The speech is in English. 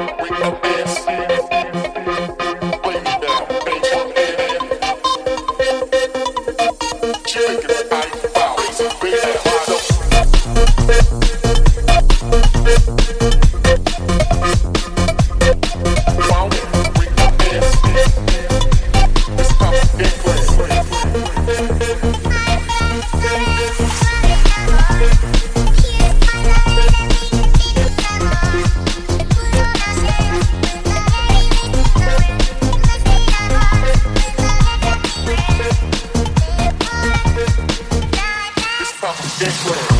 Up this world.